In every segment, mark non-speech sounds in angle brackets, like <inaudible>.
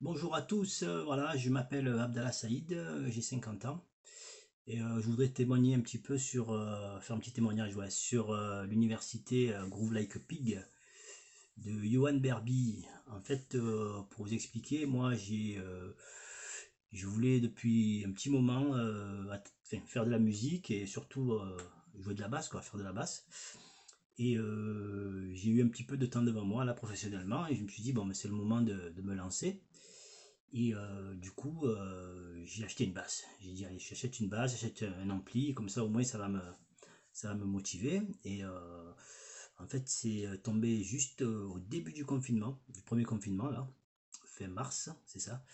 Bonjour à tous, euh, voilà, je m'appelle Abdallah Saïd, euh, j'ai 50 ans et euh, je voudrais témoigner un petit peu sur, faire un petit témoignage sur l'université Groove Like a Pig de Johan Berby. En fait, pour vous expliquer, moi j'ai, je voulais depuis un petit moment faire de la musique et surtout jouer de la basse, quoi, faire de la basse. Et j'ai eu un petit peu de temps devant moi là professionnellement et je me suis dit bon c'est le moment de me lancer. Et euh, du coup, euh, j'ai acheté une basse. J'ai dit, allez, j'achète une basse, j'achète un ampli, comme ça au moins ça va me, ça va me motiver. Et euh, en fait, c'est tombé juste au début du confinement, du premier confinement, là, fin mars, c'est ça.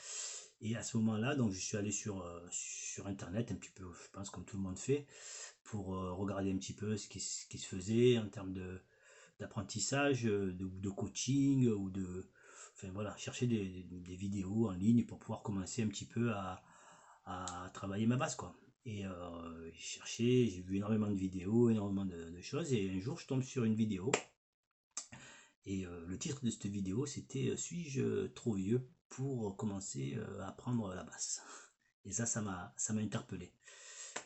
Et à ce moment-là, donc je suis allé sur, sur Internet, un petit peu, je pense comme tout le monde fait, pour regarder un petit peu ce qui, ce qui se faisait en termes de d'apprentissage, de, de, coaching ou de, enfin voilà, chercher des, vidéos en ligne pour pouvoir commencer un petit peu à, travailler ma base quoi. Et euh, j'ai cherché, j'ai vu énormément de vidéos, énormément de, choses, et un jour je tombe sur une vidéo. Et euh, le titre de cette vidéo c'était euh, Suis-je trop vieux pour commencer à apprendre la basse? Et ça, ça m'a ça m'a interpellé.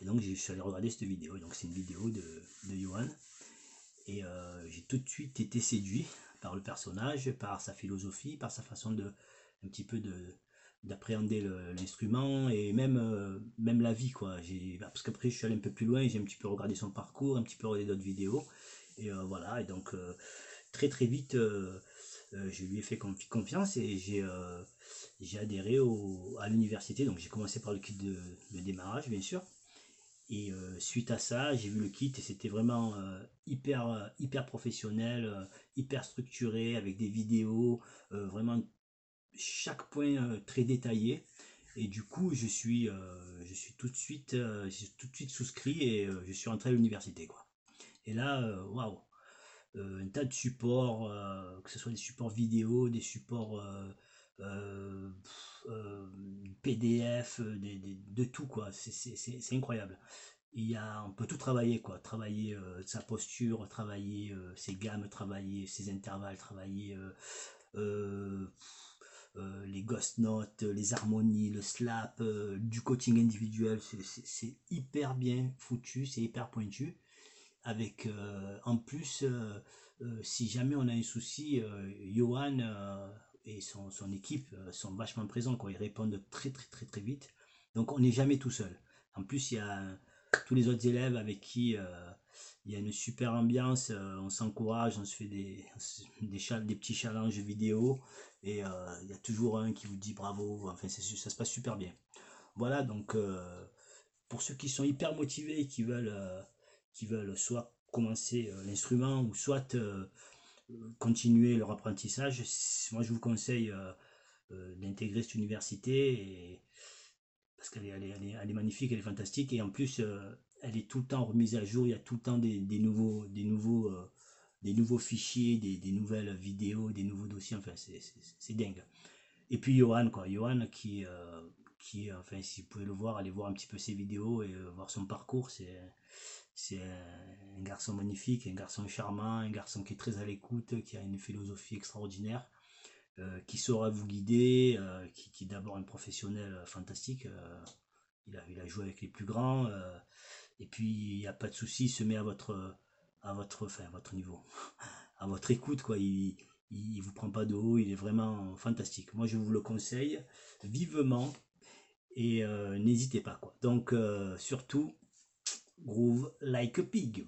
Et donc je suis allé regarder cette vidéo. Donc c'est une vidéo de, de Johan. Et j'ai tout de suite été séduit par le personnage, par sa philosophie, par sa façon de un petit peu de d'appréhender l'instrument et même euh, même la vie quoi. J'ai parce qu'après je suis allé un peu plus loin j'ai un petit peu regardé son parcours un petit peu regardé d'autres vidéos et euh, voilà. Et donc euh, très très vite je lui ai fait confiance et j'ai adhéré à l'université. Donc j'ai commencé par le kit de démarrage bien sûr et euh, suite à ça, j'ai vu le kit et c'était vraiment euh, hyper, euh, hyper professionnel, hyper structuré, avec des vidéos, vraiment chaque point très détaillé. Et du coup, je suis, je suis tout de suite, tout de suite souscrit et je suis rentré à l'université. Et là, waouh, un tas de supports, que ce soit des supports vidéo, des supports PDF, euh, de tout quoi, c'est incroyable. Il y a, on peut tout travailler quoi, travailler euh, sa posture, travailler euh, ses gammes, travailler ses intervalles, travailler les ghost notes, les harmonies, le slap, du coaching individuel, c'est hyper bien foutu, c'est hyper pointu. Avec en plus, si jamais on a un souci, Johan et son, équipe euh, sont vachement présents, quoi. Ils répondent très très très très vite. Donc on n'est jamais tout seul. En plus, il y a tous les autres élèves avec qui euh, il y a une super ambiance, euh, on s'encourage, on se fait des, des, des, petits challenges vidéo et il y a toujours un qui vous dit bravo, enfin ça se passe super bien. Voilà, donc pour ceux qui sont hyper motivés et qui veulent, qui veulent soit commencer l'instrument ou soit continuer leur apprentissage, moi je vous conseille euh, euh, d'intégrer cette université parce qu'elle est, elle est, elle est, magnifique, elle est fantastique. Et en plus euh, elle est tout le temps remise à jour, il y a tout le temps des, des nouveaux, des nouveaux, des nouveaux fichiers, des, des, nouvelles vidéos, des nouveaux dossiers, enfin c'est dingue. Et puis Johan, quoi, Johan qui, qui, enfin si vous pouvez le voir, allez voir un petit peu ses vidéos et voir son parcours, c'est un garçon magnifique, un garçon charmant, un garçon qui est très à l'écoute, qui a une philosophie extraordinaire, euh, qui saura vous guider, euh, qui, est d'abord un professionnel euh, fantastique. il, a, il a joué avec les plus grands. et puis, il n'y a pas de souci, il se met à votre, à votre, à votre niveau, <laughs> à votre écoute. Quoi. Il ne vous prend pas de haut, il est vraiment fantastique. Moi, je vous le conseille vivement et n'hésitez pas. Quoi. Donc, surtout, groove like a pig.